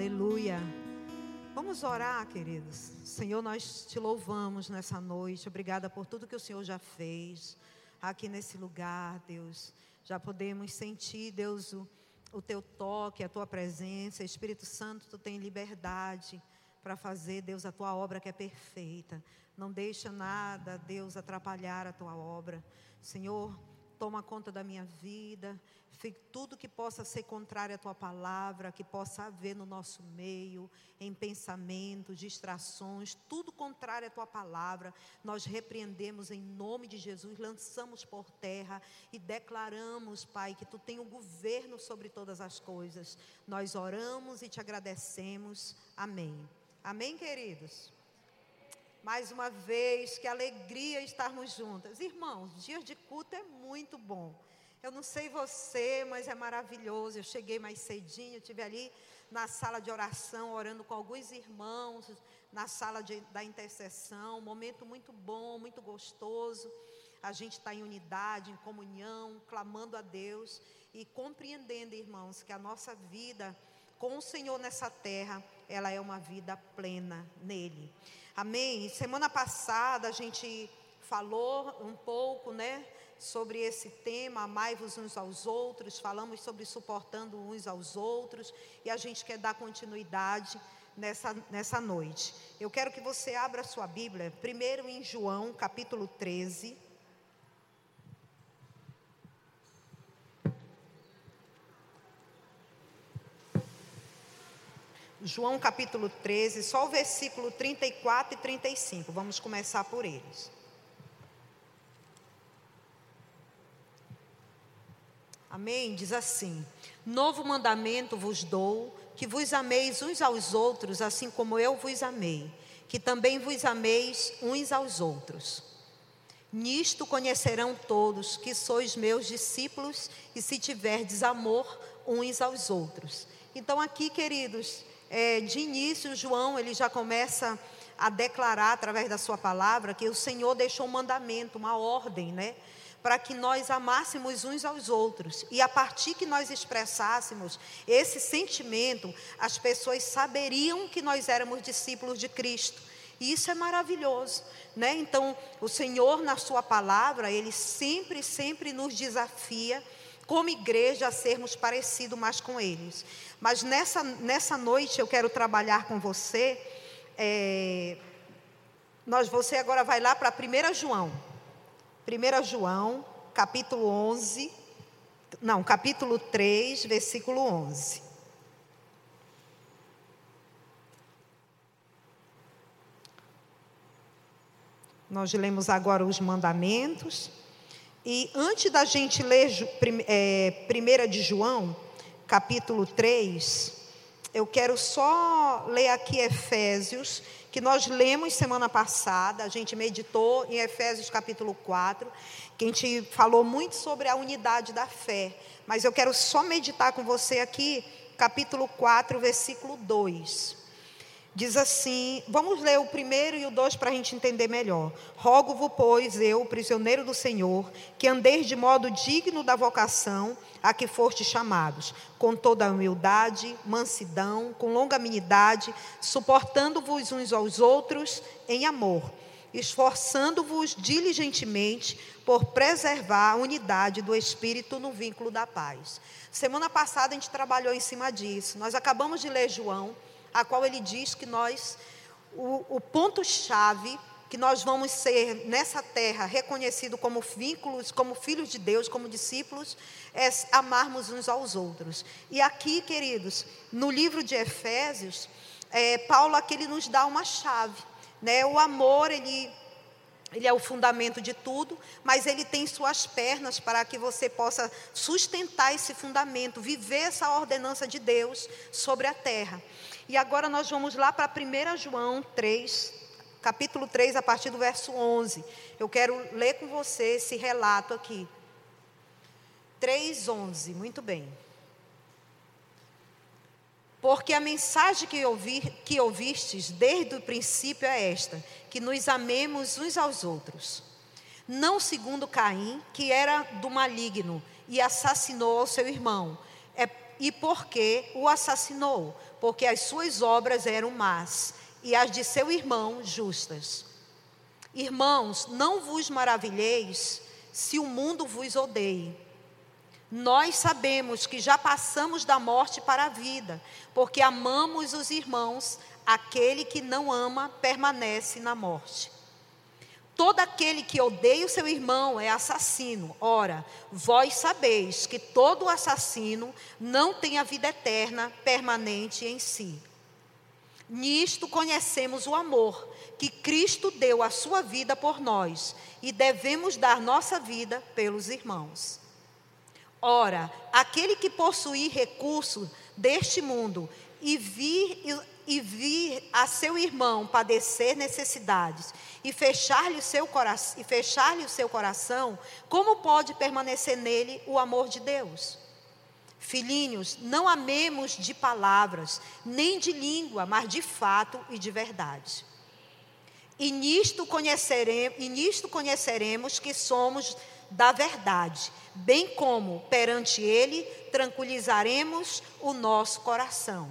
Aleluia. Vamos orar, queridos. Senhor, nós te louvamos nessa noite. Obrigada por tudo que o Senhor já fez aqui nesse lugar, Deus. Já podemos sentir, Deus, o, o teu toque, a tua presença. Espírito Santo, tu tem liberdade para fazer, Deus, a tua obra que é perfeita. Não deixa nada, Deus, atrapalhar a tua obra. Senhor, toma conta da minha vida, tudo que possa ser contrário à tua palavra, que possa haver no nosso meio, em pensamentos, distrações, tudo contrário à tua palavra, nós repreendemos em nome de Jesus, lançamos por terra e declaramos, Pai, que tu tem o governo sobre todas as coisas. Nós oramos e te agradecemos. Amém. Amém, queridos. Mais uma vez, que alegria estarmos juntas. Irmãos, dias de culto é muito bom. Eu não sei você, mas é maravilhoso. Eu cheguei mais cedinho, estive ali na sala de oração, orando com alguns irmãos, na sala de, da intercessão. Um momento muito bom, muito gostoso. A gente está em unidade, em comunhão, clamando a Deus e compreendendo, irmãos, que a nossa vida com o Senhor nessa terra, ela é uma vida plena nele. Amém? Semana passada a gente falou um pouco, né, sobre esse tema, amai-vos uns aos outros, falamos sobre suportando uns aos outros, e a gente quer dar continuidade nessa, nessa noite. Eu quero que você abra a sua Bíblia, primeiro em João, capítulo 13. João capítulo 13, só o versículo 34 e 35. Vamos começar por eles. Amém? Diz assim: Novo mandamento vos dou, que vos ameis uns aos outros, assim como eu vos amei, que também vos ameis uns aos outros. Nisto conhecerão todos que sois meus discípulos, e se tiverdes amor uns aos outros. Então, aqui, queridos, é, de início, João ele já começa a declarar através da sua palavra que o Senhor deixou um mandamento, uma ordem, né? Para que nós amássemos uns aos outros. E a partir que nós expressássemos esse sentimento, as pessoas saberiam que nós éramos discípulos de Cristo. E isso é maravilhoso, né? Então, o Senhor, na Sua palavra, Ele sempre, sempre nos desafia, como igreja, a sermos parecidos mais com eles. Mas nessa, nessa noite eu quero trabalhar com você. É, nós, você agora vai lá para 1 João. 1 João, capítulo 11. Não, capítulo 3, versículo 11. Nós lemos agora os mandamentos. E antes da gente ler é, 1 de João, capítulo 3, eu quero só ler aqui Efésios, que nós lemos semana passada, a gente meditou em Efésios capítulo 4, que a gente falou muito sobre a unidade da fé, mas eu quero só meditar com você aqui, capítulo 4, versículo 2. Diz assim, vamos ler o primeiro e o dois para a gente entender melhor. Rogo-vos, pois, eu, prisioneiro do Senhor, que andeis de modo digno da vocação a que foste chamados, com toda humildade, mansidão, com longanimidade, suportando-vos uns aos outros em amor, esforçando-vos diligentemente por preservar a unidade do Espírito no vínculo da paz. Semana passada a gente trabalhou em cima disso. Nós acabamos de ler João a qual ele diz que nós, o, o ponto-chave, que nós vamos ser nessa terra reconhecido como vínculos, como filhos de Deus, como discípulos, é amarmos uns aos outros. E aqui, queridos, no livro de Efésios, é, Paulo aqui ele nos dá uma chave. Né? O amor, ele ele é o fundamento de tudo, mas ele tem suas pernas para que você possa sustentar esse fundamento, viver essa ordenança de Deus sobre a terra. E agora nós vamos lá para 1 João 3, capítulo 3, a partir do verso 11. Eu quero ler com você esse relato aqui. 3:11, muito bem. Porque a mensagem que, ouvir, que ouvistes desde o princípio é esta: que nos amemos uns aos outros. Não segundo Caim, que era do maligno e assassinou o seu irmão. É, e por que o assassinou? Porque as suas obras eram más e as de seu irmão justas. Irmãos, não vos maravilheis se o mundo vos odeie. Nós sabemos que já passamos da morte para a vida, porque amamos os irmãos, aquele que não ama permanece na morte. Todo aquele que odeia o seu irmão é assassino. Ora, vós sabeis que todo assassino não tem a vida eterna permanente em si. Nisto conhecemos o amor, que Cristo deu a sua vida por nós, e devemos dar nossa vida pelos irmãos. Ora, aquele que possuir recursos deste mundo e vir, e vir a seu irmão padecer necessidades e fechar-lhe o seu coração, e fechar-lhe o seu coração, como pode permanecer nele o amor de Deus? Filhinhos, não amemos de palavras, nem de língua, mas de fato e de verdade. E nisto conheceremos, e nisto conheceremos que somos da verdade, bem como perante Ele tranquilizaremos o nosso coração.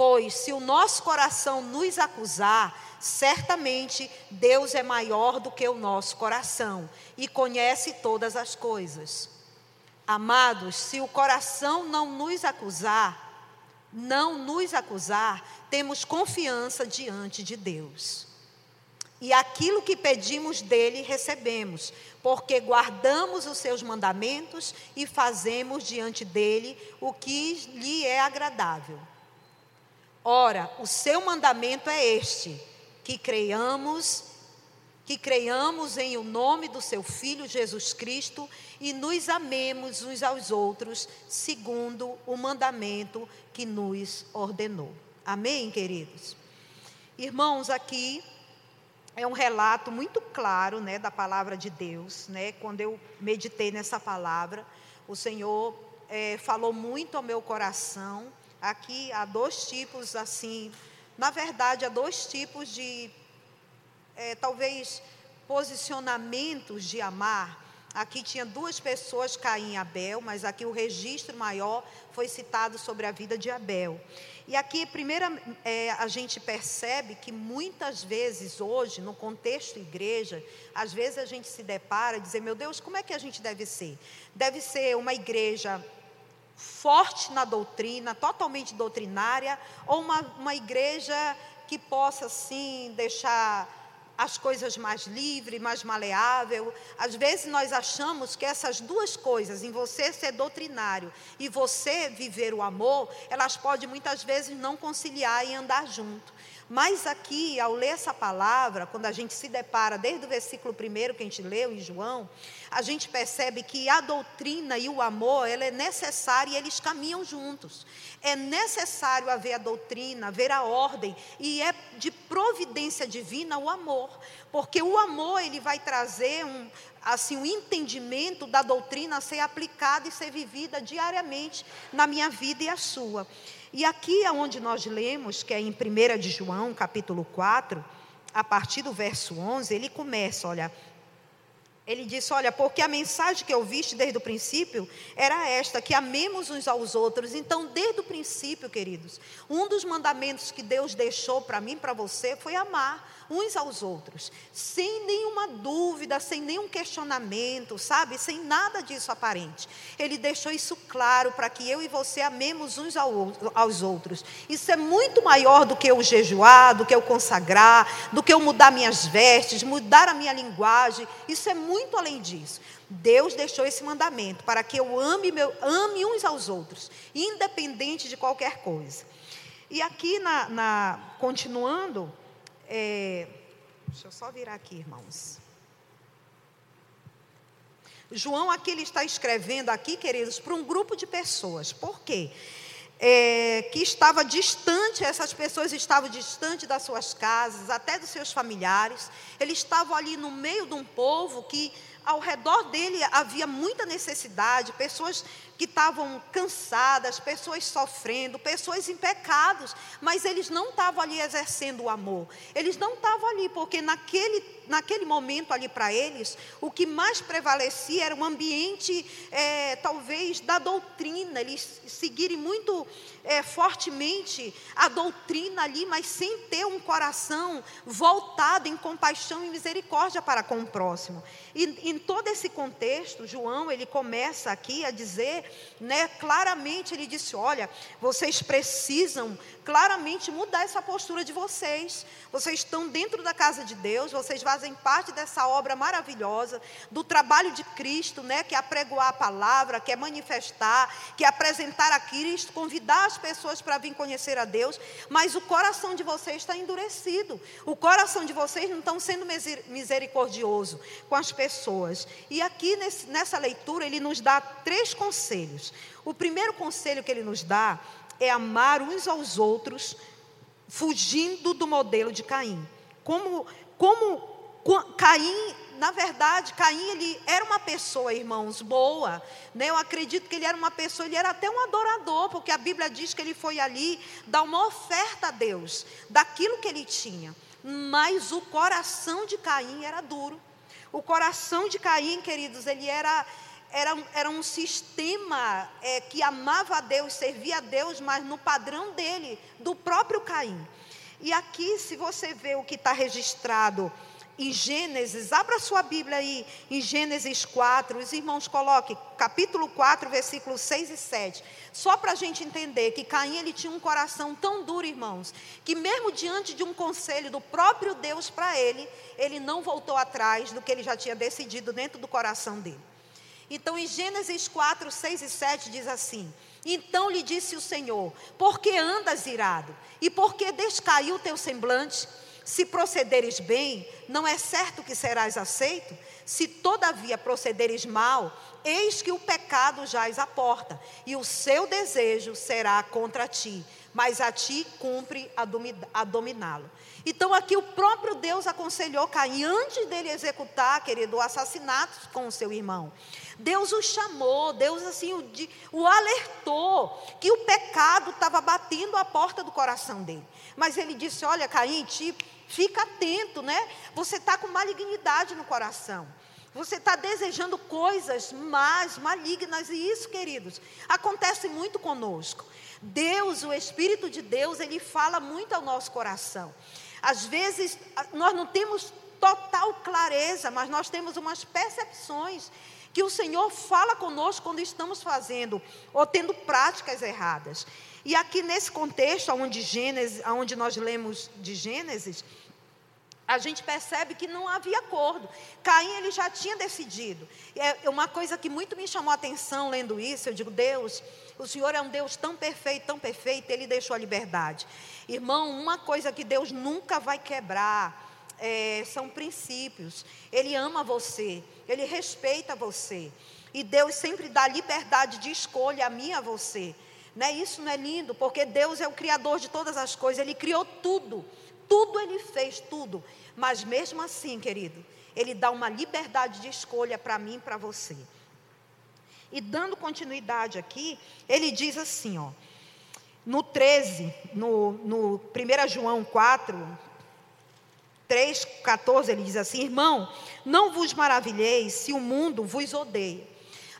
Pois se o nosso coração nos acusar, certamente Deus é maior do que o nosso coração e conhece todas as coisas. Amados, se o coração não nos acusar, não nos acusar, temos confiança diante de Deus. E aquilo que pedimos dele recebemos, porque guardamos os seus mandamentos e fazemos diante dele o que lhe é agradável. Ora, o seu mandamento é este: que creiamos que creiamos em o nome do seu Filho Jesus Cristo e nos amemos uns aos outros, segundo o mandamento que nos ordenou. Amém, queridos? Irmãos, aqui é um relato muito claro, né, da palavra de Deus, né? Quando eu meditei nessa palavra, o Senhor é, falou muito ao meu coração. Aqui há dois tipos, assim, na verdade, há dois tipos de é, talvez posicionamentos de amar. Aqui tinha duas pessoas, Caim e Abel, mas aqui o registro maior foi citado sobre a vida de Abel. E aqui, primeiro, é, a gente percebe que muitas vezes hoje, no contexto igreja, às vezes a gente se depara e dizer, meu Deus, como é que a gente deve ser? Deve ser uma igreja forte na doutrina, totalmente doutrinária, ou uma, uma igreja que possa, assim, deixar as coisas mais livre, mais maleável. Às vezes nós achamos que essas duas coisas, em você ser doutrinário e você viver o amor, elas podem muitas vezes não conciliar e andar junto. Mas aqui, ao ler essa palavra, quando a gente se depara, desde o versículo primeiro que a gente leu em João, a gente percebe que a doutrina e o amor, ela é necessária e eles caminham juntos. É necessário haver a doutrina, haver a ordem, e é de providência divina o amor, porque o amor ele vai trazer um, assim, um entendimento da doutrina a ser aplicada e ser vivida diariamente na minha vida e a sua. E aqui é onde nós lemos, que é em 1 de João, capítulo 4, a partir do verso 11, ele começa, olha, ele disse: Olha, porque a mensagem que eu viste desde o princípio era esta, que amemos uns aos outros. Então, desde o princípio, queridos, um dos mandamentos que Deus deixou para mim, para você, foi amar uns aos outros, sem nenhuma dúvida, sem nenhum questionamento, sabe? Sem nada disso aparente. Ele deixou isso claro para que eu e você amemos uns aos outros. Isso é muito maior do que eu jejuar, do que eu consagrar, do que eu mudar minhas vestes, mudar a minha linguagem. Isso é muito além disso. Deus deixou esse mandamento para que eu ame, meu, ame uns aos outros, independente de qualquer coisa. E aqui, na, na continuando, é, deixa eu só virar aqui, irmãos. João aqui ele está escrevendo aqui, queridos, para um grupo de pessoas. Por quê? É, que estava distante, essas pessoas estavam distante das suas casas, até dos seus familiares. Eles estavam ali no meio de um povo que ao redor dele havia muita necessidade, pessoas que estavam cansadas, pessoas sofrendo, pessoas em pecados, mas eles não estavam ali exercendo o amor. Eles não estavam ali porque naquele, naquele momento ali para eles, o que mais prevalecia era um ambiente, é, talvez, da doutrina, eles seguirem muito é, fortemente a doutrina ali, mas sem ter um coração voltado em compaixão e misericórdia para com o próximo. E em todo esse contexto, João, ele começa aqui a dizer, né, claramente, ele disse: Olha, vocês precisam claramente mudar essa postura de vocês. Vocês estão dentro da casa de Deus, vocês fazem parte dessa obra maravilhosa, do trabalho de Cristo, né, que é apregoar a palavra, que é manifestar, que é apresentar a Cristo, convidar as pessoas para vir conhecer a Deus, mas o coração de vocês está endurecido. O coração de vocês não estão sendo misericordioso com as pessoas. E aqui nesse, nessa leitura ele nos dá três conselhos. O primeiro conselho que ele nos dá é amar uns aos outros, fugindo do modelo de Caim. Como, como Caim, na verdade, Caim ele era uma pessoa, irmãos, boa. Né? Eu acredito que ele era uma pessoa, ele era até um adorador, porque a Bíblia diz que ele foi ali dar uma oferta a Deus, daquilo que ele tinha. Mas o coração de Caim era duro. O coração de Caim, queridos, ele era era, era um sistema é, que amava a Deus, servia a Deus, mas no padrão dele, do próprio Caim. E aqui, se você vê o que está registrado em Gênesis, abra sua Bíblia aí, em Gênesis 4, os irmãos coloquem, capítulo 4, versículos 6 e 7. Só para a gente entender que Caim ele tinha um coração tão duro, irmãos, que mesmo diante de um conselho do próprio Deus para ele, ele não voltou atrás do que ele já tinha decidido dentro do coração dele. Então, em Gênesis 4, 6 e 7 diz assim: Então lhe disse o Senhor: Por que andas irado? E por que descaiu teu semblante? Se procederes bem, não é certo que serás aceito? Se todavia procederes mal, eis que o pecado jaz à porta, e o seu desejo será contra ti, mas a ti cumpre a dominá-lo. Então aqui o próprio Deus aconselhou Caim, antes dele executar, querido, o assassinato com o seu irmão. Deus o chamou, Deus assim o, o alertou que o pecado estava batendo a porta do coração dele. Mas ele disse: Olha, Caim, te, fica atento, né? Você está com malignidade no coração. Você está desejando coisas más, malignas, e isso, queridos, acontece muito conosco. Deus, o Espírito de Deus, ele fala muito ao nosso coração. Às vezes, nós não temos total clareza, mas nós temos umas percepções que o Senhor fala conosco quando estamos fazendo ou tendo práticas erradas. E aqui nesse contexto, onde, Gênesis, onde nós lemos de Gênesis, a gente percebe que não havia acordo. Caim ele já tinha decidido. É uma coisa que muito me chamou a atenção lendo isso. Eu digo, Deus, o Senhor é um Deus tão perfeito, tão perfeito. Ele deixou a liberdade. Irmão, uma coisa que Deus nunca vai quebrar é, são princípios. Ele ama você, ele respeita você. E Deus sempre dá liberdade de escolha a mim e a você. Né? Isso não é lindo, porque Deus é o Criador de todas as coisas, Ele criou tudo. Tudo Ele fez, tudo. Mas mesmo assim, querido, Ele dá uma liberdade de escolha para mim e para você. E dando continuidade aqui, ele diz assim, ó, no 13, no, no 1 João 4, 3,14, ele diz assim: Irmão, não vos maravilheis se o mundo vos odeia.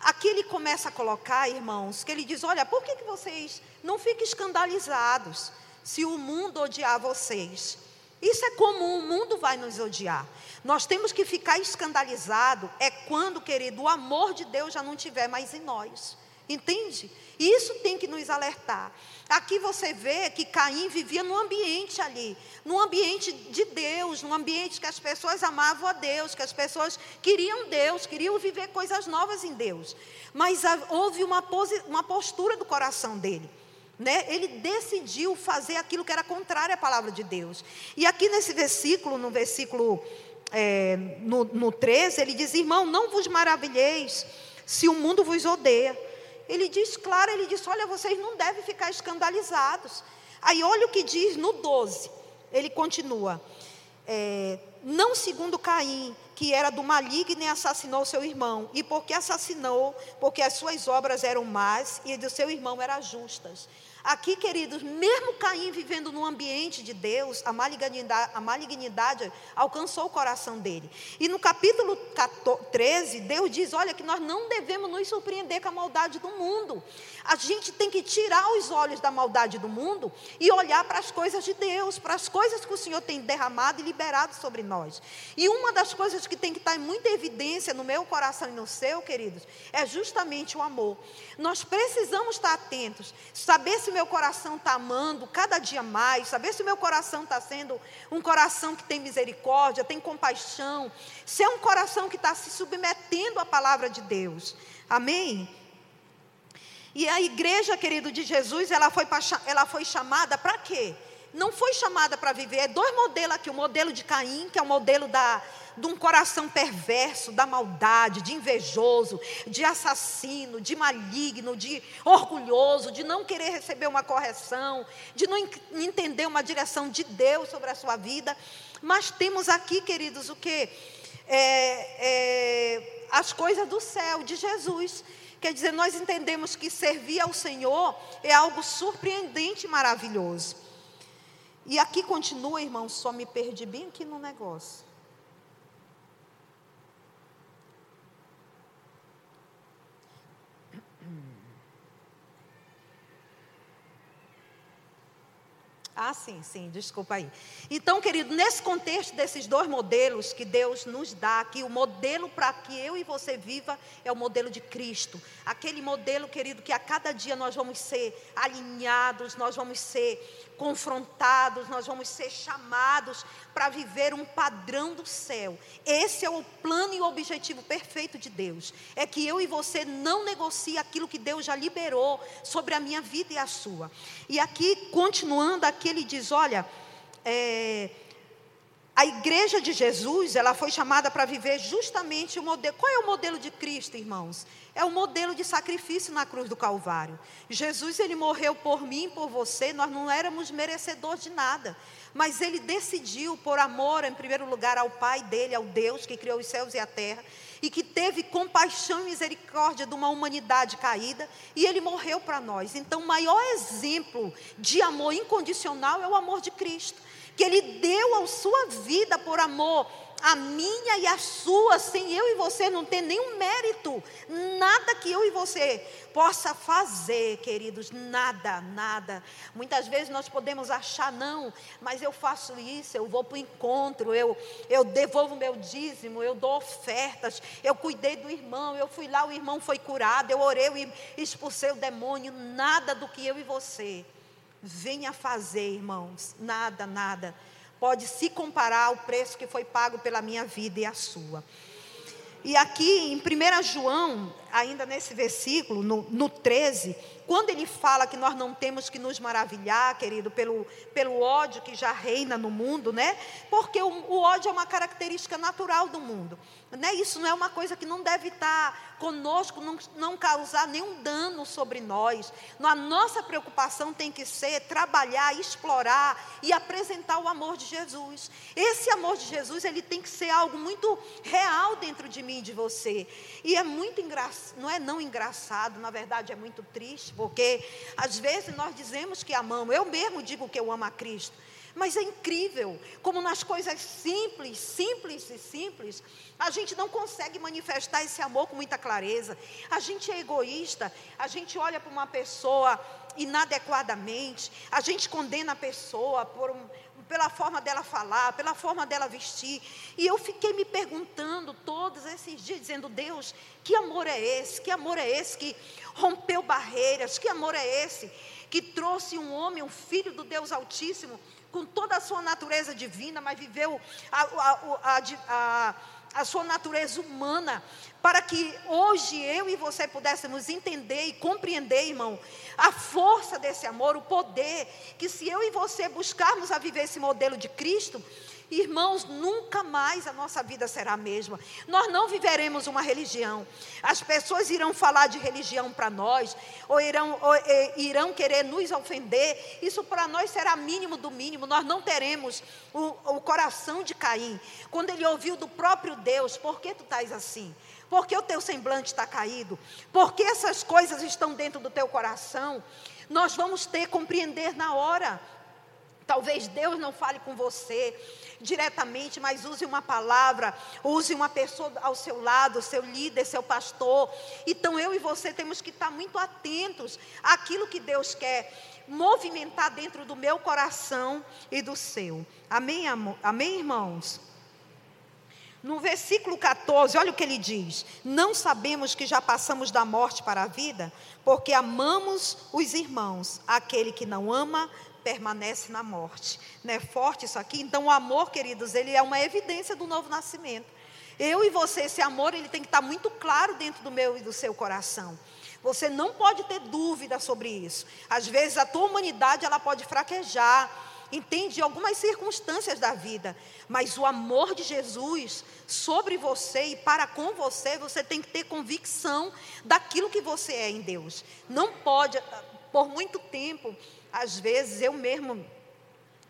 Aqui ele começa a colocar, irmãos, que ele diz: Olha, por que, que vocês não fiquem escandalizados se o mundo odiar vocês? Isso é comum, o mundo vai nos odiar. Nós temos que ficar escandalizado é quando, querido, o amor de Deus já não tiver mais em nós. Entende? Isso tem que nos alertar. Aqui você vê que Caim vivia num ambiente ali, num ambiente de Deus, num ambiente que as pessoas amavam a Deus, que as pessoas queriam Deus, queriam viver coisas novas em Deus. Mas houve uma, uma postura do coração dele. Né? Ele decidiu fazer aquilo que era contrário à palavra de Deus. E aqui nesse versículo, no versículo é, no, no 13, ele diz: Irmão, não vos maravilheis se o mundo vos odeia. Ele diz claro, ele diz: olha, vocês não devem ficar escandalizados. Aí olha o que diz no 12. Ele continua. É, não segundo Caim, que era do maligno e assassinou seu irmão. E porque assassinou, porque as suas obras eram más e do seu irmão eram justas. Aqui, queridos, mesmo Caim vivendo num ambiente de Deus, a malignidade, a malignidade, alcançou o coração dele. E no capítulo 13, Deus diz: Olha, que nós não devemos nos surpreender com a maldade do mundo. A gente tem que tirar os olhos da maldade do mundo e olhar para as coisas de Deus, para as coisas que o Senhor tem derramado e liberado sobre nós. E uma das coisas que tem que estar em muita evidência no meu coração e no seu, queridos, é justamente o amor. Nós precisamos estar atentos, saber se meu coração está amando cada dia mais, saber se o meu coração está sendo um coração que tem misericórdia, tem compaixão, se é um coração que está se submetendo à palavra de Deus. Amém? E a igreja, querido, de Jesus, ela foi, ela foi chamada para quê? Não foi chamada para viver. É dois modelos aqui: o modelo de Caim, que é o modelo da, de um coração perverso, da maldade, de invejoso, de assassino, de maligno, de orgulhoso, de não querer receber uma correção, de não entender uma direção de Deus sobre a sua vida. Mas temos aqui, queridos, o que? É, é, as coisas do céu, de Jesus. Quer dizer, nós entendemos que servir ao Senhor é algo surpreendente e maravilhoso. E aqui continua, irmão, só me perdi bem aqui no negócio. Ah, sim, sim, desculpa aí. Então, querido, nesse contexto desses dois modelos que Deus nos dá aqui, o modelo para que eu e você viva é o modelo de Cristo. Aquele modelo, querido, que a cada dia nós vamos ser alinhados, nós vamos ser confrontados, nós vamos ser chamados para viver um padrão do céu. Esse é o plano e o objetivo perfeito de Deus. É que eu e você não negocie aquilo que Deus já liberou sobre a minha vida e a sua. E aqui, continuando, aqui ele diz: olha, é, a igreja de Jesus, ela foi chamada para viver justamente o modelo. Qual é o modelo de Cristo, irmãos? É o modelo de sacrifício na cruz do Calvário. Jesus, ele morreu por mim, por você, nós não éramos merecedores de nada. Mas ele decidiu, por amor, em primeiro lugar, ao Pai dele, ao Deus que criou os céus e a terra, e que teve compaixão e misericórdia de uma humanidade caída, e ele morreu para nós. Então, o maior exemplo de amor incondicional é o amor de Cristo que Ele deu a sua vida por amor, a minha e a sua, sem eu e você não ter nenhum mérito, nada que eu e você possa fazer, queridos, nada, nada. Muitas vezes nós podemos achar, não, mas eu faço isso, eu vou para o encontro, eu, eu devolvo meu dízimo, eu dou ofertas, eu cuidei do irmão, eu fui lá, o irmão foi curado, eu orei e expulsei o demônio, nada do que eu e você venha fazer, irmãos, nada, nada pode se comparar ao preço que foi pago pela minha vida e a sua. E aqui em 1 João, ainda nesse versículo, no, no 13, quando ele fala que nós não temos que nos maravilhar, querido, pelo, pelo ódio que já reina no mundo, né? Porque o, o ódio é uma característica natural do mundo. Né? Isso não é uma coisa que não deve estar conosco, não, não causar nenhum dano sobre nós. A nossa preocupação tem que ser trabalhar, explorar e apresentar o amor de Jesus. Esse amor de Jesus, ele tem que ser algo muito real dentro de mim e de você. E é muito engraçado, não é não engraçado, na verdade é muito triste, porque às vezes nós dizemos que amamos, eu mesmo digo que eu amo a Cristo. Mas é incrível como nas coisas simples, simples e simples, a gente não consegue manifestar esse amor com muita clareza. A gente é egoísta, a gente olha para uma pessoa inadequadamente, a gente condena a pessoa por um, pela forma dela falar, pela forma dela vestir. E eu fiquei me perguntando todos esses dias, dizendo: Deus, que amor é esse? Que amor é esse que rompeu barreiras? Que amor é esse que trouxe um homem, um filho do Deus Altíssimo? Com toda a sua natureza divina, mas viveu a, a, a, a, sua natureza humana, para que hoje eu e você pudéssemos entender e compreender, irmão, a força desse amor, o poder, que se eu e você buscarmos a viver esse modelo de Cristo, Irmãos, nunca mais a nossa vida será a mesma. Nós não viveremos uma religião. As pessoas irão falar de religião para nós, ou irão, ou, irão querer nos ofender. Isso para nós será mínimo do mínimo. Nós não teremos o, o coração de Caim. Quando ele ouviu do próprio Deus: Por que tu estás assim? Por que o teu semblante está caído? Por que essas coisas estão dentro do teu coração? Nós vamos ter compreender na hora. Talvez Deus não fale com você diretamente, mas use uma palavra, use uma pessoa ao seu lado, seu líder, seu pastor. Então eu e você temos que estar muito atentos àquilo que Deus quer movimentar dentro do meu coração e do seu. Amém, amor? Amém, irmãos? No versículo 14, olha o que ele diz: Não sabemos que já passamos da morte para a vida, porque amamos os irmãos. Aquele que não ama, permanece na morte. Não é forte isso aqui? Então, o amor, queridos, ele é uma evidência do novo nascimento. Eu e você, esse amor, ele tem que estar muito claro dentro do meu e do seu coração. Você não pode ter dúvida sobre isso. Às vezes, a tua humanidade, ela pode fraquejar, entende algumas circunstâncias da vida, mas o amor de Jesus sobre você e para com você, você tem que ter convicção daquilo que você é em Deus. Não pode, por muito tempo, às vezes eu mesmo,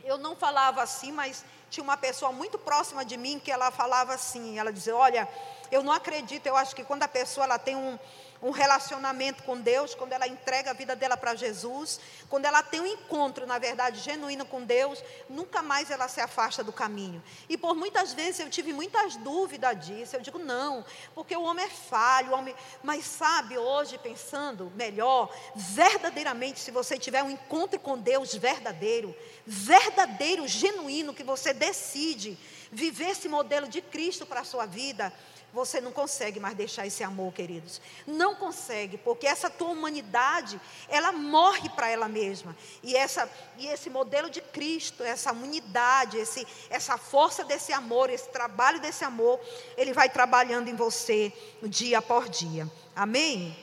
eu não falava assim, mas tinha uma pessoa muito próxima de mim que ela falava assim, ela dizia, olha, eu não acredito, eu acho que quando a pessoa ela tem um, um relacionamento com Deus, quando ela entrega a vida dela para Jesus, quando ela tem um encontro, na verdade, genuíno com Deus, nunca mais ela se afasta do caminho. E por muitas vezes eu tive muitas dúvidas disso. Eu digo, não, porque o homem é falho, homem. Mas sabe, hoje, pensando melhor, verdadeiramente, se você tiver um encontro com Deus verdadeiro, verdadeiro, genuíno, que você decide viver esse modelo de Cristo para a sua vida, você não consegue mais deixar esse amor, queridos. Não consegue, porque essa tua humanidade, ela morre para ela mesma. E, essa, e esse modelo de Cristo, essa unidade, esse, essa força desse amor, esse trabalho desse amor, ele vai trabalhando em você dia por dia. Amém?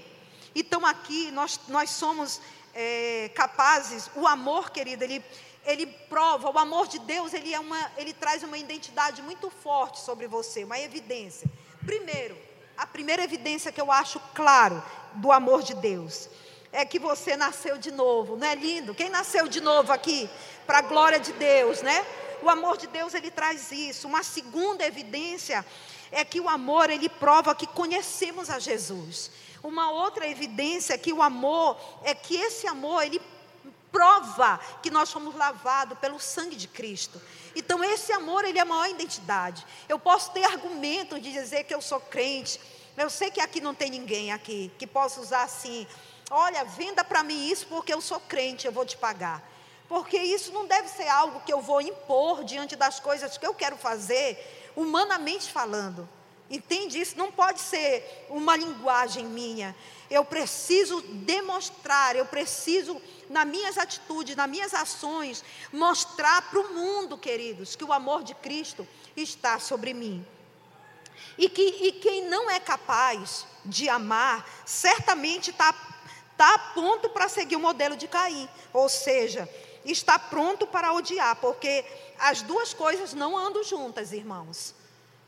Então aqui nós, nós somos é, capazes, o amor, querido, ele, ele prova, o amor de Deus, ele, é uma, ele traz uma identidade muito forte sobre você, uma evidência. Primeiro, a primeira evidência que eu acho claro do amor de Deus é que você nasceu de novo, não é lindo? Quem nasceu de novo aqui? Para a glória de Deus, né? O amor de Deus ele traz isso. Uma segunda evidência é que o amor ele prova que conhecemos a Jesus. Uma outra evidência é que o amor é que esse amor ele prova que nós fomos lavados pelo sangue de Cristo. Então esse amor, ele é a maior identidade. Eu posso ter argumento de dizer que eu sou crente. Eu sei que aqui não tem ninguém aqui que possa usar assim, olha, venda para mim isso porque eu sou crente, eu vou te pagar. Porque isso não deve ser algo que eu vou impor diante das coisas que eu quero fazer, humanamente falando. Entende? Isso não pode ser uma linguagem minha. Eu preciso demonstrar, eu preciso, nas minhas atitudes, nas minhas ações, mostrar para o mundo, queridos, que o amor de Cristo está sobre mim. E, que, e quem não é capaz de amar, certamente está tá a ponto para seguir o modelo de Caim. Ou seja, está pronto para odiar, porque as duas coisas não andam juntas, irmãos.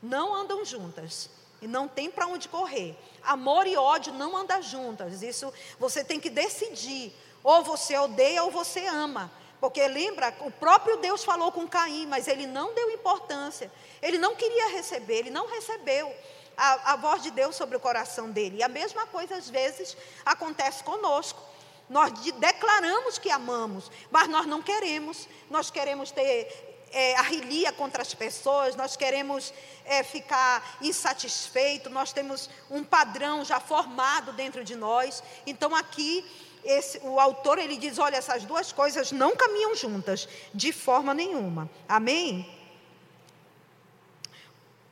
Não andam juntas. E não tem para onde correr. Amor e ódio não andam juntas. Isso você tem que decidir. Ou você odeia ou você ama. Porque lembra, o próprio Deus falou com Caim, mas ele não deu importância. Ele não queria receber, ele não recebeu a, a voz de Deus sobre o coração dele. E a mesma coisa, às vezes, acontece conosco. Nós declaramos que amamos, mas nós não queremos. Nós queremos ter é, arrelia contra as pessoas, nós queremos é, ficar insatisfeito, nós temos um padrão já formado dentro de nós. Então aqui esse, o autor ele diz, olha, essas duas coisas não caminham juntas de forma nenhuma. Amém?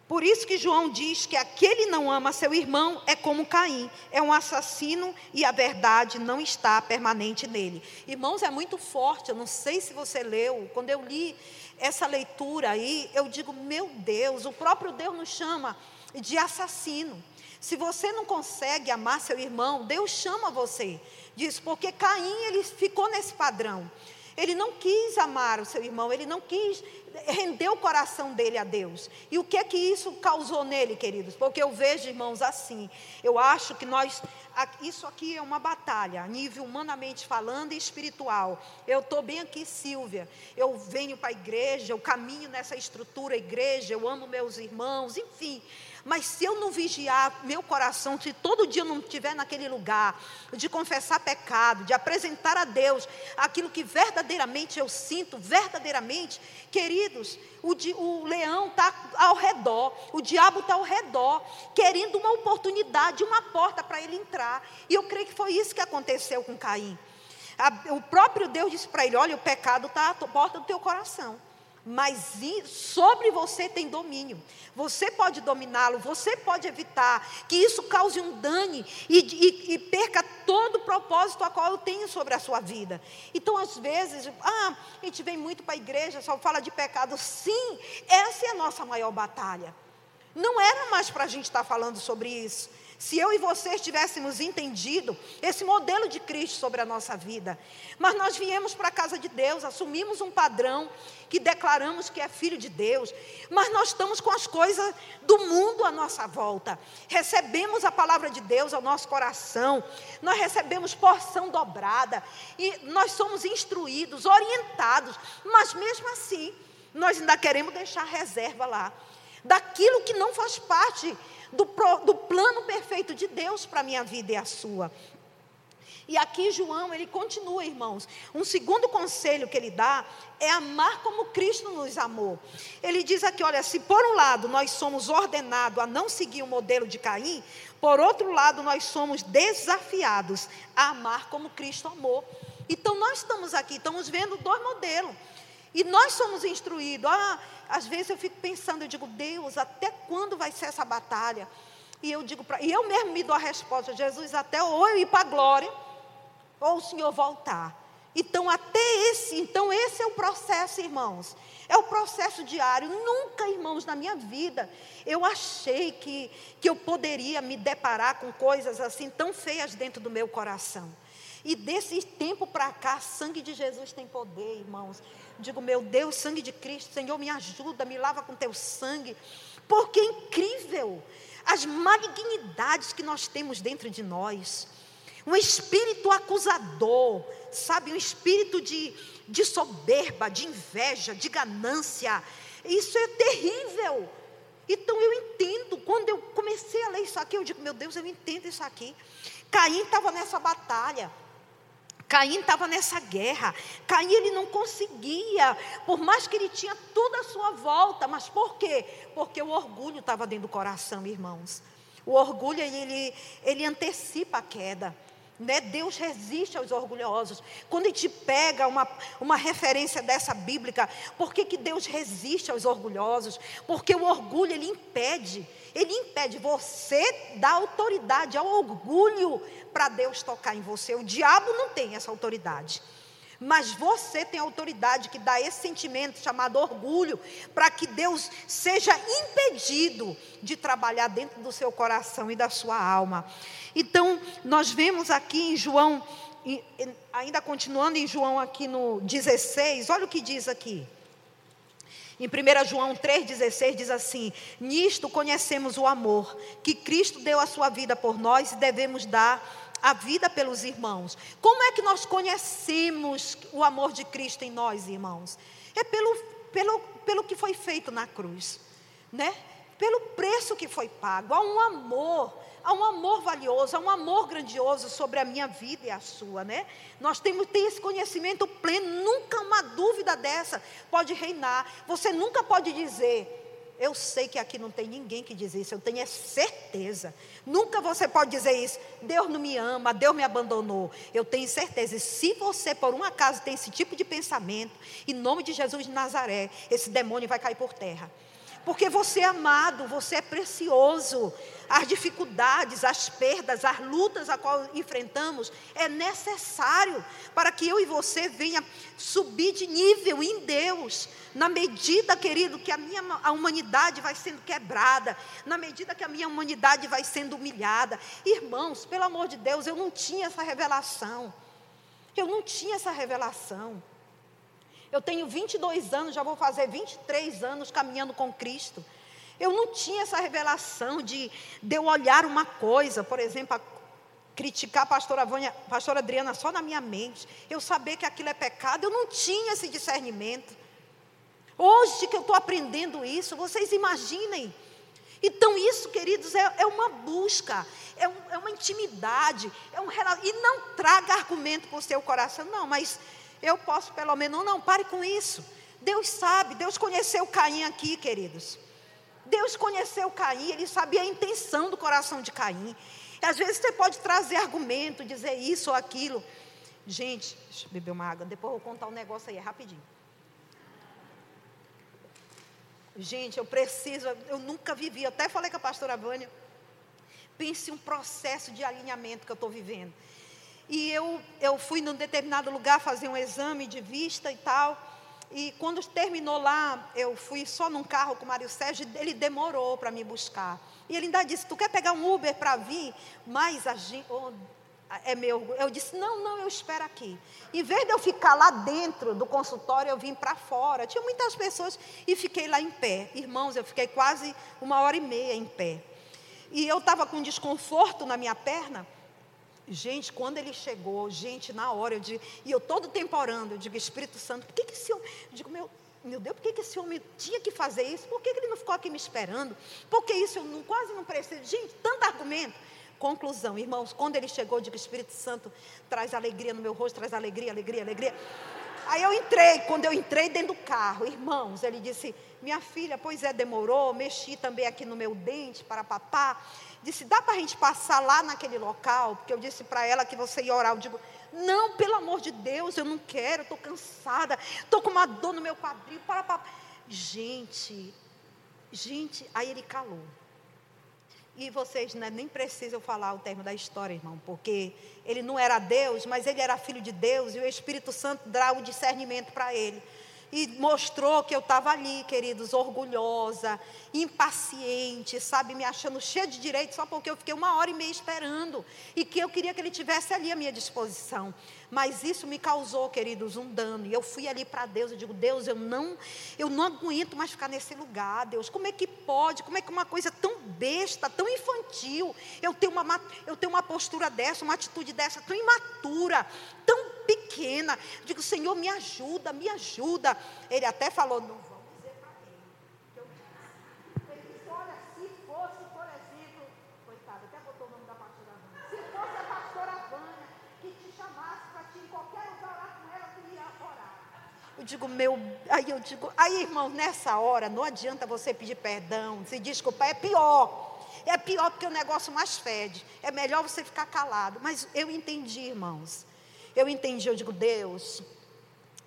Por isso que João diz que aquele não ama seu irmão é como Caim, é um assassino e a verdade não está permanente nele. Irmãos, é muito forte, eu não sei se você leu, quando eu li essa leitura aí, eu digo, meu Deus, o próprio Deus nos chama de assassino. Se você não consegue amar seu irmão, Deus chama você disso, porque Caim ele ficou nesse padrão. Ele não quis amar o seu irmão, ele não quis render o coração dele a Deus. E o que é que isso causou nele, queridos? Porque eu vejo, irmãos, assim. Eu acho que nós. Isso aqui é uma batalha, a nível humanamente falando e espiritual. Eu estou bem aqui, Silvia. Eu venho para a igreja, eu caminho nessa estrutura igreja, eu amo meus irmãos, enfim. Mas se eu não vigiar meu coração, se todo dia eu não estiver naquele lugar de confessar pecado, de apresentar a Deus aquilo que verdadeiramente eu sinto, verdadeiramente, queridos, o, di, o leão está ao redor, o diabo está ao redor, querendo uma oportunidade, uma porta para ele entrar. E eu creio que foi isso que aconteceu com Caim. A, o próprio Deus disse para ele: Olha, o pecado está à porta do teu coração mas sobre você tem domínio. Você pode dominá-lo, você pode evitar que isso cause um dano e, e, e, perca todo o propósito a qual eu tenho sobre a sua vida. Então, às vezes, ah, a gente vem muito para a igreja, só fala de pecado. Sim, essa é a nossa maior batalha. Não era mais para a gente estar falando sobre isso. Se eu e você tivéssemos entendido esse modelo de Cristo sobre a nossa vida, mas nós viemos para a casa de Deus, assumimos um padrão que declaramos que é filho de Deus, mas nós estamos com as coisas do mundo à nossa volta. Recebemos a palavra de Deus ao nosso coração, nós recebemos porção dobrada e nós somos instruídos, orientados, mas mesmo assim, nós ainda queremos deixar reserva lá daquilo que não faz parte do, do plano perfeito de Deus para a minha vida e a sua. E aqui João, ele continua, irmãos. Um segundo conselho que ele dá é amar como Cristo nos amou. Ele diz aqui: olha, se por um lado nós somos ordenados a não seguir o modelo de Caim, por outro lado nós somos desafiados a amar como Cristo amou. Então nós estamos aqui, estamos vendo dois modelos. E nós somos instruídos. Ah, às vezes eu fico pensando, eu digo, Deus, até quando vai ser essa batalha? E eu digo para, e eu mesmo me dou a resposta, Jesus, até ou eu ir para a glória, ou o Senhor voltar. Então, até esse, então esse é o processo, irmãos. É o processo diário. Nunca, irmãos, na minha vida, eu achei que, que eu poderia me deparar com coisas assim tão feias dentro do meu coração. E desse tempo para cá, sangue de Jesus tem poder, irmãos. Digo, meu Deus, sangue de Cristo, Senhor, me ajuda, me lava com teu sangue. Porque é incrível as malignidades que nós temos dentro de nós. Um espírito acusador, sabe? Um espírito de, de soberba, de inveja, de ganância. Isso é terrível. Então eu entendo, quando eu comecei a ler isso aqui, eu digo, meu Deus, eu entendo isso aqui. Caim estava nessa batalha. Caim estava nessa guerra. Caim ele não conseguia, por mais que ele tinha tudo à sua volta, mas por quê? Porque o orgulho estava dentro do coração, irmãos. O orgulho ele, ele antecipa a queda. Né? Deus resiste aos orgulhosos. Quando a gente pega uma, uma referência dessa bíblica, por que, que Deus resiste aos orgulhosos? Porque o orgulho ele impede, ele impede você dar autoridade ao orgulho para Deus tocar em você. O diabo não tem essa autoridade. Mas você tem autoridade que dá esse sentimento chamado orgulho, para que Deus seja impedido de trabalhar dentro do seu coração e da sua alma. Então, nós vemos aqui em João, ainda continuando em João aqui no 16, olha o que diz aqui. Em 1 João 3,16 diz assim: Nisto conhecemos o amor, que Cristo deu a sua vida por nós e devemos dar a vida pelos irmãos. Como é que nós conhecemos o amor de Cristo em nós, irmãos? É pelo, pelo, pelo que foi feito na cruz, né? Pelo preço que foi pago. Há um amor, há um amor valioso, há um amor grandioso sobre a minha vida e a sua, né? Nós temos ter esse conhecimento pleno, nunca uma dúvida dessa pode reinar. Você nunca pode dizer, eu sei que aqui não tem ninguém que diz isso, eu tenho certeza. Nunca você pode dizer isso. Deus não me ama, Deus me abandonou. Eu tenho certeza. E se você, por um acaso, tem esse tipo de pensamento, em nome de Jesus de Nazaré, esse demônio vai cair por terra. Porque você é amado, você é precioso. As dificuldades, as perdas, as lutas a qual enfrentamos é necessário para que eu e você venha subir de nível em Deus. Na medida, querido, que a minha a humanidade vai sendo quebrada, na medida que a minha humanidade vai sendo humilhada. Irmãos, pelo amor de Deus, eu não tinha essa revelação. Eu não tinha essa revelação. Eu tenho 22 anos, já vou fazer 23 anos caminhando com Cristo. Eu não tinha essa revelação de, de eu olhar uma coisa, por exemplo, a, criticar a pastora, Vânia, a pastora Adriana só na minha mente. Eu saber que aquilo é pecado, eu não tinha esse discernimento. Hoje que eu estou aprendendo isso, vocês imaginem. Então, isso, queridos, é, é uma busca, é, um, é, uma intimidade, é um E não traga argumento para o seu coração, não, mas eu posso pelo menos, não, não, pare com isso. Deus sabe, Deus conheceu Caim aqui, queridos. Deus conheceu Caim, ele sabia a intenção do coração de Caim. E às vezes você pode trazer argumento, dizer isso ou aquilo. Gente, deixa eu beber uma água, depois eu vou contar um negócio aí, rapidinho. Gente, eu preciso, eu nunca vivi, até falei com a pastora Vânia, pense um processo de alinhamento que eu estou vivendo. E eu, eu fui num determinado lugar fazer um exame de vista e tal. E quando terminou lá, eu fui só num carro com o Mário Sérgio, ele demorou para me buscar. E ele ainda disse: Tu quer pegar um Uber para vir? Mas a gente. Oh, é meu. Eu disse: Não, não, eu espero aqui. Em vez de eu ficar lá dentro do consultório, eu vim para fora. Tinha muitas pessoas e fiquei lá em pé. Irmãos, eu fiquei quase uma hora e meia em pé. E eu estava com desconforto na minha perna. Gente, quando ele chegou, gente, na hora, eu digo, e eu todo tempo orando, eu digo, Espírito Santo, por que, que esse homem. Eu digo, meu, meu Deus, por que, que esse homem tinha que fazer isso? Por que, que ele não ficou aqui me esperando? Por que isso eu não, quase não preciso? Gente, tanto argumento. Conclusão, irmãos, quando ele chegou, digo, Espírito Santo traz alegria no meu rosto, traz alegria, alegria, alegria. Aí eu entrei, quando eu entrei dentro do carro, irmãos, ele disse, minha filha, pois é, demorou, mexi também aqui no meu dente para papá. Disse, dá para a gente passar lá naquele local? Porque eu disse para ela que você ia orar. Eu digo, não, pelo amor de Deus, eu não quero, estou cansada, estou com uma dor no meu quadril, para papá. Gente, gente, aí ele calou. E vocês né, nem precisam falar o termo da história, irmão, porque ele não era Deus, mas ele era filho de Deus e o Espírito Santo dá o discernimento para ele e mostrou que eu estava ali, queridos, orgulhosa, impaciente, sabe, me achando cheia de direito só porque eu fiquei uma hora e meia esperando e que eu queria que ele tivesse ali à minha disposição. Mas isso me causou, queridos, um dano. E eu fui ali para Deus, eu digo, Deus, eu não, eu não aguento mais ficar nesse lugar, Deus. Como é que pode? Como é que uma coisa tão besta, tão infantil, eu tenho uma, eu tenho uma postura dessa, uma atitude dessa, tão imatura, tão pequena. Digo, Senhor, me ajuda, me ajuda. Ele até falou, não vamos dizer para ele. Ele disse, olha, se fosse, por exemplo, coitado, até botou o nome da pastora Vânia. Se fosse a pastora Vânia que te chamasse para ti em qualquer lugar orar com ela, tu ia orar. Eu digo, meu, aí eu digo, aí irmão, nessa hora não adianta você pedir perdão, se desculpar, é pior. É pior porque o negócio mais fede. É melhor você ficar calado. Mas eu entendi, irmãos. Eu entendi, eu digo, Deus,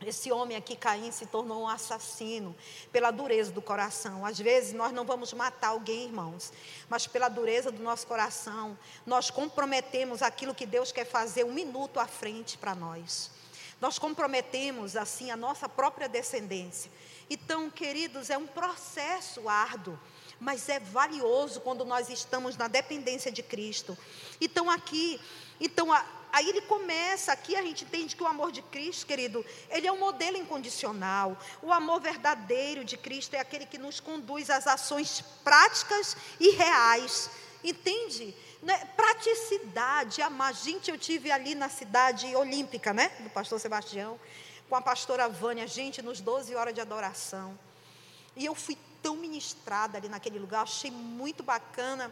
esse homem aqui, Caim, se tornou um assassino pela dureza do coração. Às vezes nós não vamos matar alguém, irmãos, mas pela dureza do nosso coração, nós comprometemos aquilo que Deus quer fazer um minuto à frente para nós. Nós comprometemos assim a nossa própria descendência. Então, queridos, é um processo árduo, mas é valioso quando nós estamos na dependência de Cristo. Então, aqui, então Aí ele começa, aqui a gente entende que o amor de Cristo, querido, ele é um modelo incondicional. O amor verdadeiro de Cristo é aquele que nos conduz às ações práticas e reais. Entende? Né? Praticidade, amar. Gente, eu tive ali na cidade olímpica, né? Do pastor Sebastião, com a pastora Vânia, gente, nos 12 horas de adoração. E eu fui tão ministrada ali naquele lugar, achei muito bacana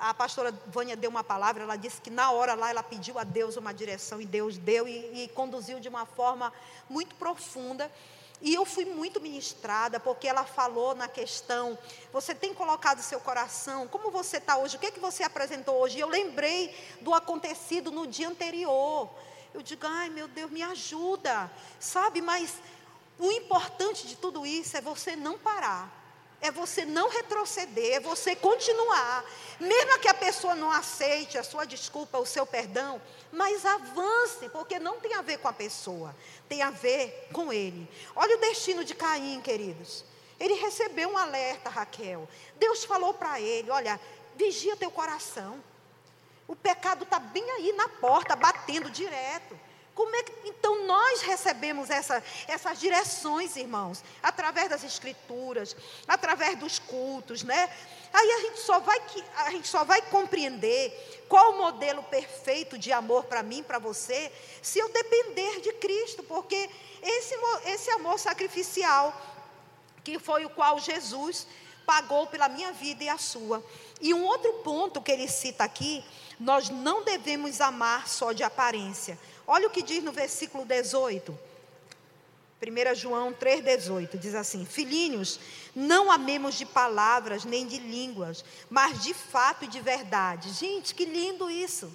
a pastora Vânia deu uma palavra, ela disse que na hora lá ela pediu a Deus uma direção e Deus deu e, e conduziu de uma forma muito profunda. E eu fui muito ministrada, porque ela falou na questão: você tem colocado seu coração, como você está hoje, o que, é que você apresentou hoje? E eu lembrei do acontecido no dia anterior. Eu digo: ai meu Deus, me ajuda, sabe? Mas o importante de tudo isso é você não parar é você não retroceder, é você continuar. Mesmo que a pessoa não aceite a sua desculpa, o seu perdão, mas avance, porque não tem a ver com a pessoa, tem a ver com ele. Olha o destino de Caim, queridos. Ele recebeu um alerta, Raquel. Deus falou para ele: olha, vigia teu coração. O pecado está bem aí na porta, batendo direto. Como é que, então nós recebemos essa, essas direções, irmãos, através das escrituras, através dos cultos, né? Aí a gente só vai, a gente só vai compreender qual o modelo perfeito de amor para mim, para você, se eu depender de Cristo, porque esse, esse amor sacrificial, que foi o qual Jesus pagou pela minha vida e a sua. E um outro ponto que ele cita aqui, nós não devemos amar só de aparência. Olha o que diz no versículo 18. 1 João 3,18 diz assim: Filhinhos, não amemos de palavras nem de línguas, mas de fato e de verdade. Gente, que lindo isso.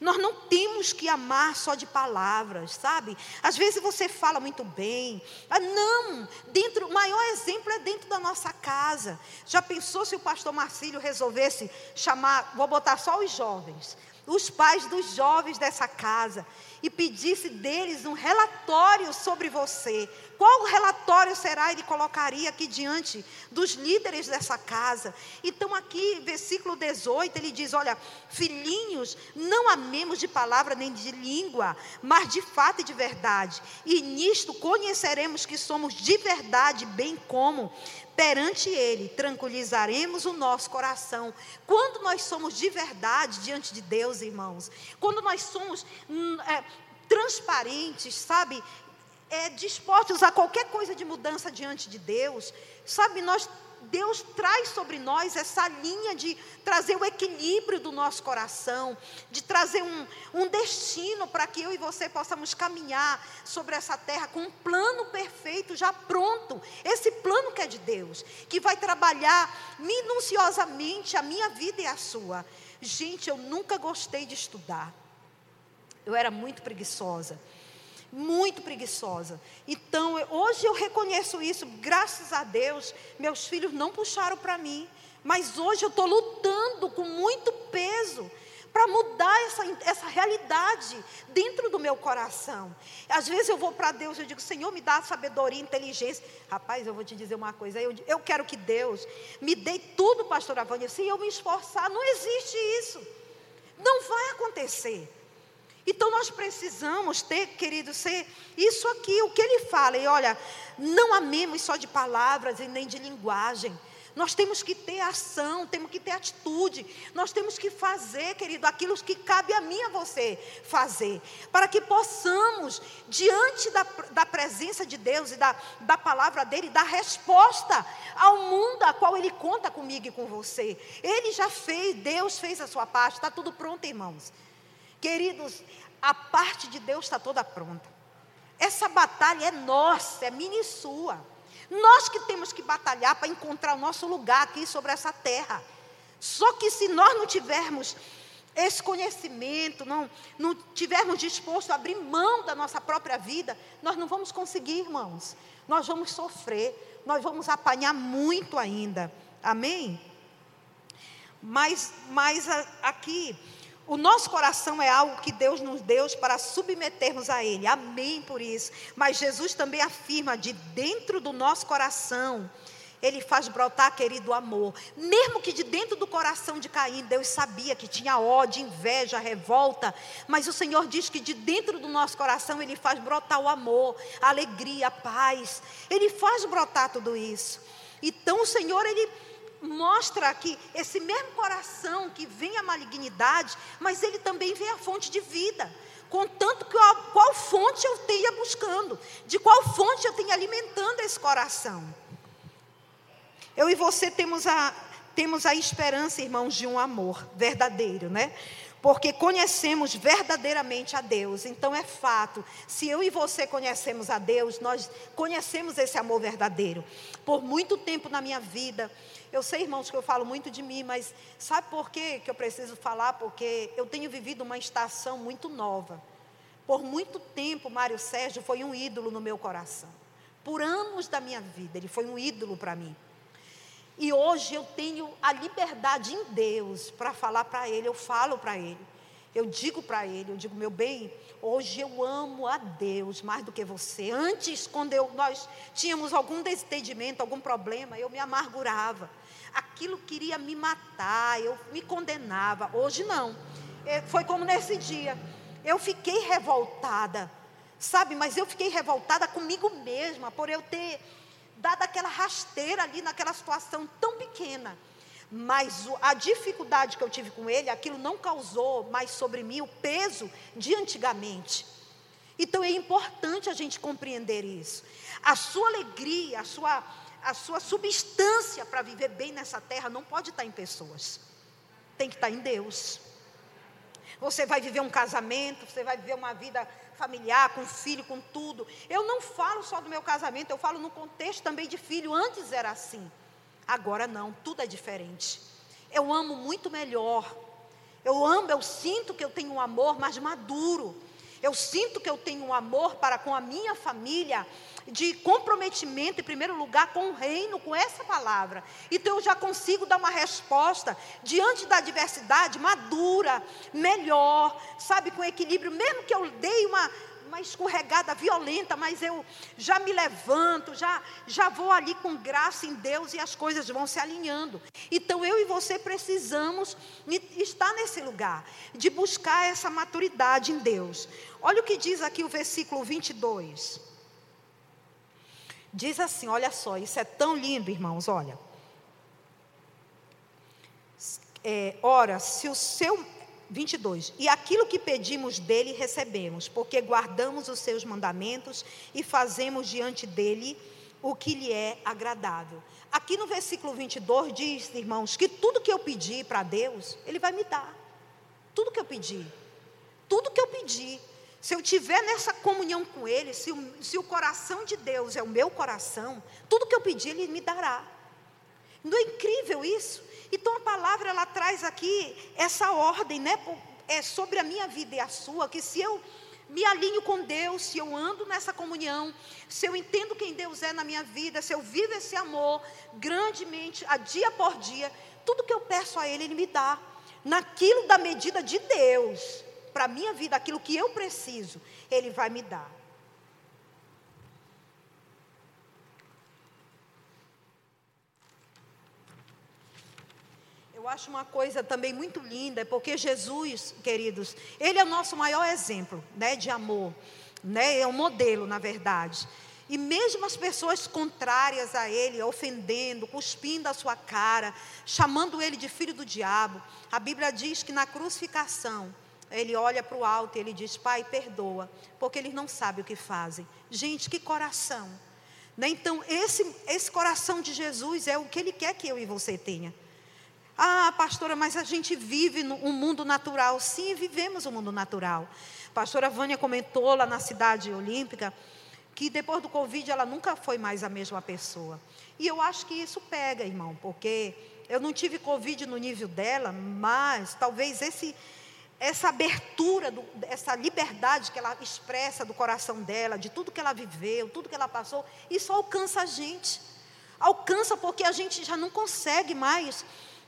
Nós não temos que amar só de palavras, sabe? Às vezes você fala muito bem. Ah, não, dentro, o maior exemplo é dentro da nossa casa. Já pensou se o pastor Marcílio resolvesse chamar, vou botar só os jovens, os pais dos jovens dessa casa, e pedisse deles um relatório sobre você, qual relatório será ele colocaria aqui diante dos líderes dessa casa? Então, aqui, versículo 18, ele diz: Olha, filhinhos, não amemos de palavra nem de língua, mas de fato e de verdade, e nisto conheceremos que somos de verdade, bem como perante Ele tranquilizaremos o nosso coração. Quando nós somos de verdade diante de Deus, irmãos, quando nós somos hum, é, transparentes, sabe, é, dispostos a qualquer coisa de mudança diante de Deus, sabe, nós Deus traz sobre nós essa linha de trazer o equilíbrio do nosso coração, de trazer um, um destino para que eu e você possamos caminhar sobre essa terra com um plano perfeito já pronto. Esse plano que é de Deus, que vai trabalhar minuciosamente a minha vida e a sua. Gente, eu nunca gostei de estudar. Eu era muito preguiçosa muito preguiçosa. Então, hoje eu reconheço isso, graças a Deus, meus filhos não puxaram para mim, mas hoje eu estou lutando com muito peso para mudar essa, essa realidade dentro do meu coração. Às vezes eu vou para Deus e digo, Senhor, me dá sabedoria, inteligência. Rapaz, eu vou te dizer uma coisa, eu, eu quero que Deus me dê tudo, pastor Avânia, se eu me esforçar, não existe isso. Não vai acontecer. Então nós precisamos ter, querido, ser isso aqui, o que ele fala. E olha, não amemos só de palavras e nem de linguagem. Nós temos que ter ação, temos que ter atitude. Nós temos que fazer, querido, aquilo que cabe a mim e a você fazer. Para que possamos, diante da, da presença de Deus e da, da palavra dele, dar resposta ao mundo a qual ele conta comigo e com você. Ele já fez, Deus fez a sua parte, está tudo pronto, irmãos. Queridos, a parte de Deus está toda pronta. Essa batalha é nossa, é minha e sua. Nós que temos que batalhar para encontrar o nosso lugar aqui sobre essa terra. Só que se nós não tivermos esse conhecimento, não, não tivermos disposto a abrir mão da nossa própria vida, nós não vamos conseguir, irmãos. Nós vamos sofrer, nós vamos apanhar muito ainda. Amém? Mas, mas aqui o nosso coração é algo que Deus nos deu para submetermos a Ele. Amém por isso. Mas Jesus também afirma de dentro do nosso coração, Ele faz brotar, querido, amor. Mesmo que de dentro do coração de Caim, Deus sabia que tinha ódio, inveja, revolta. Mas o Senhor diz que de dentro do nosso coração, Ele faz brotar o amor, a alegria, a paz. Ele faz brotar tudo isso. Então o Senhor, Ele mostra que esse mesmo coração que vem a malignidade, mas ele também vem a fonte de vida. Contanto que qual, qual fonte eu tenha buscando, de qual fonte eu tenha alimentando esse coração. Eu e você temos a, temos a esperança, irmãos, de um amor verdadeiro, né? porque conhecemos verdadeiramente a Deus. Então é fato, se eu e você conhecemos a Deus, nós conhecemos esse amor verdadeiro. Por muito tempo na minha vida, eu sei, irmãos, que eu falo muito de mim, mas sabe por quê que eu preciso falar? Porque eu tenho vivido uma estação muito nova. Por muito tempo, Mário Sérgio foi um ídolo no meu coração. Por anos da minha vida, ele foi um ídolo para mim. E hoje eu tenho a liberdade em Deus para falar para ele, eu falo para ele. Eu digo para ele, eu digo, meu bem, hoje eu amo a Deus mais do que você. Antes, quando eu, nós tínhamos algum desentendimento, algum problema, eu me amargurava aquilo queria me matar, eu me condenava. Hoje não. É, foi como nesse dia. eu fiquei revoltada, sabe? Mas eu fiquei revoltada comigo mesma por eu ter dado aquela rasteira ali naquela situação tão pequena. Mas a dificuldade que eu tive com ele, aquilo não causou mais sobre mim o peso de antigamente. Então é importante a gente compreender isso. A sua alegria, a sua, a sua substância para viver bem nessa terra não pode estar em pessoas, tem que estar em Deus. Você vai viver um casamento, você vai viver uma vida familiar, com filho, com tudo. Eu não falo só do meu casamento, eu falo no contexto também de filho. Antes era assim, agora não, tudo é diferente. Eu amo muito melhor. Eu amo, eu sinto que eu tenho um amor mais maduro. Eu sinto que eu tenho um amor para com a minha família de comprometimento, em primeiro lugar, com o reino, com essa palavra. Então eu já consigo dar uma resposta diante da adversidade madura, melhor, sabe, com equilíbrio, mesmo que eu dei uma, uma escorregada violenta, mas eu já me levanto, já, já vou ali com graça em Deus e as coisas vão se alinhando. Então eu e você precisamos estar nesse lugar, de buscar essa maturidade em Deus. Olha o que diz aqui o versículo 22. Diz assim: olha só, isso é tão lindo, irmãos, olha. É, ora, se o seu. 22. E aquilo que pedimos dele recebemos, porque guardamos os seus mandamentos e fazemos diante dele o que lhe é agradável. Aqui no versículo 22 diz, irmãos, que tudo que eu pedir para Deus, ele vai me dar. Tudo que eu pedir. Tudo que eu pedir. Se eu tiver nessa comunhão com Ele, se o, se o coração de Deus é o meu coração, tudo que eu pedir, Ele me dará. Não é incrível isso? Então a palavra ela traz aqui essa ordem, né? É sobre a minha vida e a sua, que se eu me alinho com Deus, se eu ando nessa comunhão, se eu entendo quem Deus é na minha vida, se eu vivo esse amor grandemente, a dia por dia, tudo que eu peço a Ele, Ele me dá, naquilo da medida de Deus para a minha vida aquilo que eu preciso, Ele vai me dar. Eu acho uma coisa também muito linda, é porque Jesus, queridos, Ele é o nosso maior exemplo né, de amor, né, é um modelo, na verdade. E mesmo as pessoas contrárias a ele, ofendendo, cuspindo a sua cara, chamando ele de filho do diabo, a Bíblia diz que na crucificação, ele olha para o alto e ele diz: Pai, perdoa, porque eles não sabem o que fazem. Gente, que coração. Né? Então, esse, esse coração de Jesus é o que ele quer que eu e você tenha. Ah, pastora, mas a gente vive um mundo natural. Sim, vivemos um mundo natural. A pastora Vânia comentou lá na cidade olímpica que depois do Covid ela nunca foi mais a mesma pessoa. E eu acho que isso pega, irmão, porque eu não tive Covid no nível dela, mas talvez esse essa abertura, do, essa liberdade que ela expressa do coração dela, de tudo que ela viveu, tudo que ela passou, isso alcança a gente. Alcança porque a gente já não consegue mais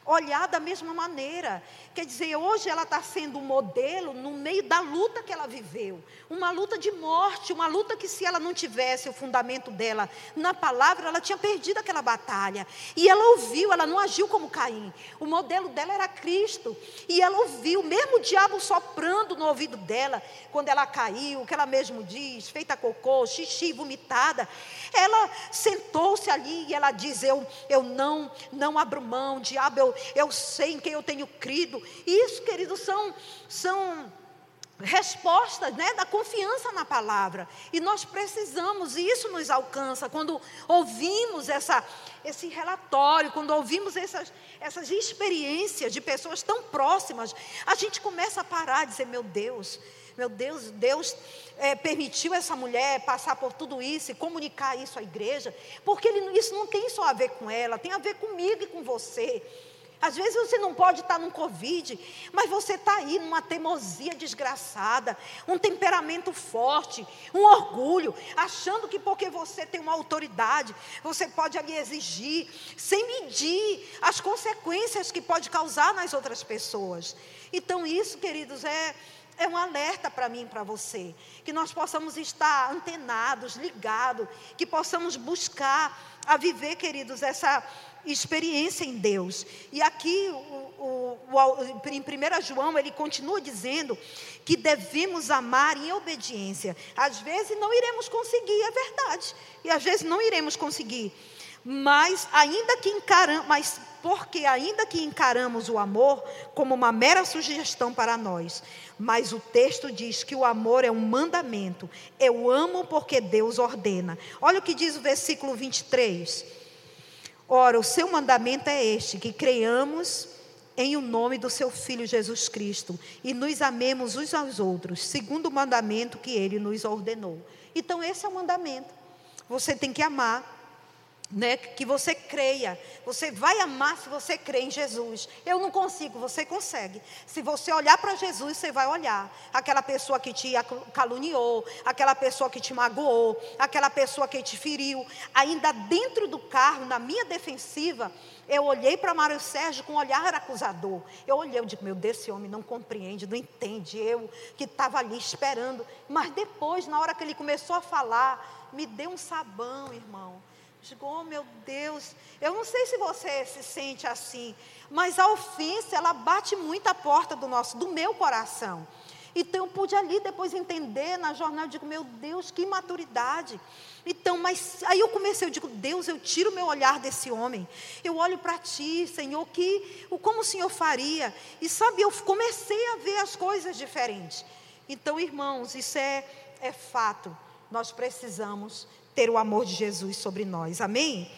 olhar da mesma maneira. Quer dizer, hoje ela está sendo um modelo no meio da luta que ela viveu. Uma luta de morte, uma luta que, se ela não tivesse o fundamento dela na palavra, ela tinha perdido aquela batalha. E ela ouviu, ela não agiu como Caim. O modelo dela era Cristo. E ela ouviu, mesmo o diabo soprando no ouvido dela, quando ela caiu, que ela mesmo diz, feita cocô, xixi, vomitada. Ela sentou-se ali e ela diz: Eu, eu não, não abro mão, diabo, eu, eu sei em quem eu tenho crido. Isso, queridos, são, são respostas né, da confiança na palavra. E nós precisamos, e isso nos alcança quando ouvimos essa, esse relatório, quando ouvimos essas, essas experiências de pessoas tão próximas, a gente começa a parar e dizer: meu Deus, meu Deus, Deus é, permitiu essa mulher passar por tudo isso e comunicar isso à igreja, porque ele, isso não tem só a ver com ela, tem a ver comigo e com você. Às vezes você não pode estar num Covid, mas você está aí numa teimosia desgraçada, um temperamento forte, um orgulho, achando que porque você tem uma autoridade, você pode ali exigir, sem medir as consequências que pode causar nas outras pessoas. Então, isso, queridos, é, é um alerta para mim e para você. Que nós possamos estar antenados, ligados, que possamos buscar a viver, queridos, essa experiência em Deus. E aqui, o, o, o, em 1 João, ele continua dizendo que devemos amar em obediência. Às vezes não iremos conseguir, é verdade. E às vezes não iremos conseguir. Mas ainda que encaramos, mas porque ainda que encaramos o amor como uma mera sugestão para nós, mas o texto diz que o amor é um mandamento. Eu amo porque Deus ordena. Olha o que diz o versículo 23. Ora, o seu mandamento é este: que creiamos em o nome do seu Filho Jesus Cristo e nos amemos uns aos outros, segundo o mandamento que ele nos ordenou. Então, esse é o mandamento. Você tem que amar né, que você creia. Você vai amar se você crê em Jesus. Eu não consigo, você consegue. Se você olhar para Jesus, você vai olhar. Aquela pessoa que te caluniou, aquela pessoa que te magoou, aquela pessoa que te feriu. Ainda dentro do carro, na minha defensiva, eu olhei para Mário Sérgio com um olhar acusador. Eu olhei, eu digo, meu Deus, esse homem não compreende, não entende. Eu que estava ali esperando. Mas depois, na hora que ele começou a falar, me deu um sabão, irmão. Digo, oh meu Deus, eu não sei se você se sente assim, mas a ofensa, ela bate muito a porta do nosso, do meu coração. Então eu pude ali depois entender na jornada, eu digo, meu Deus, que maturidade. Então, mas aí eu comecei, eu digo, Deus, eu tiro meu olhar desse homem. Eu olho para ti, Senhor, que como o Senhor faria. E sabe, eu comecei a ver as coisas diferentes. Então, irmãos, isso é, é fato. Nós precisamos ter o amor de Jesus sobre nós. Amém?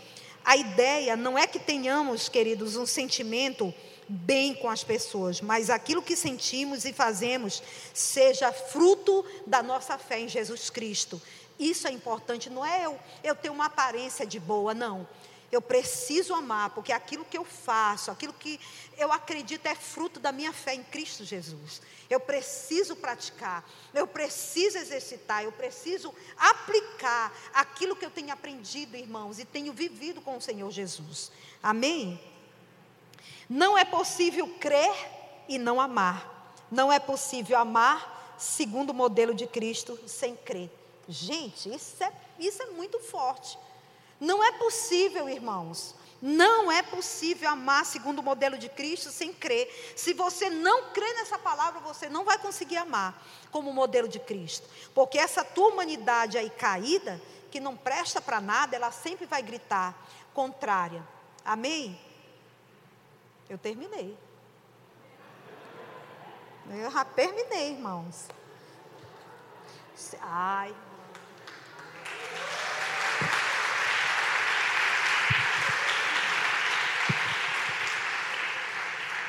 A ideia não é que tenhamos, queridos, um sentimento bem com as pessoas, mas aquilo que sentimos e fazemos seja fruto da nossa fé em Jesus Cristo. Isso é importante, não é eu, eu ter uma aparência de boa, não. Eu preciso amar, porque aquilo que eu faço, aquilo que eu acredito é fruto da minha fé em Cristo Jesus. Eu preciso praticar, eu preciso exercitar, eu preciso aplicar aquilo que eu tenho aprendido, irmãos, e tenho vivido com o Senhor Jesus. Amém? Não é possível crer e não amar. Não é possível amar segundo o modelo de Cristo sem crer. Gente, isso é, isso é muito forte. Não é possível, irmãos. Não é possível amar segundo o modelo de Cristo sem crer. Se você não crê nessa palavra, você não vai conseguir amar como modelo de Cristo. Porque essa tua humanidade aí caída, que não presta para nada, ela sempre vai gritar contrária. Amém? Eu terminei. Eu já terminei, irmãos. Ai,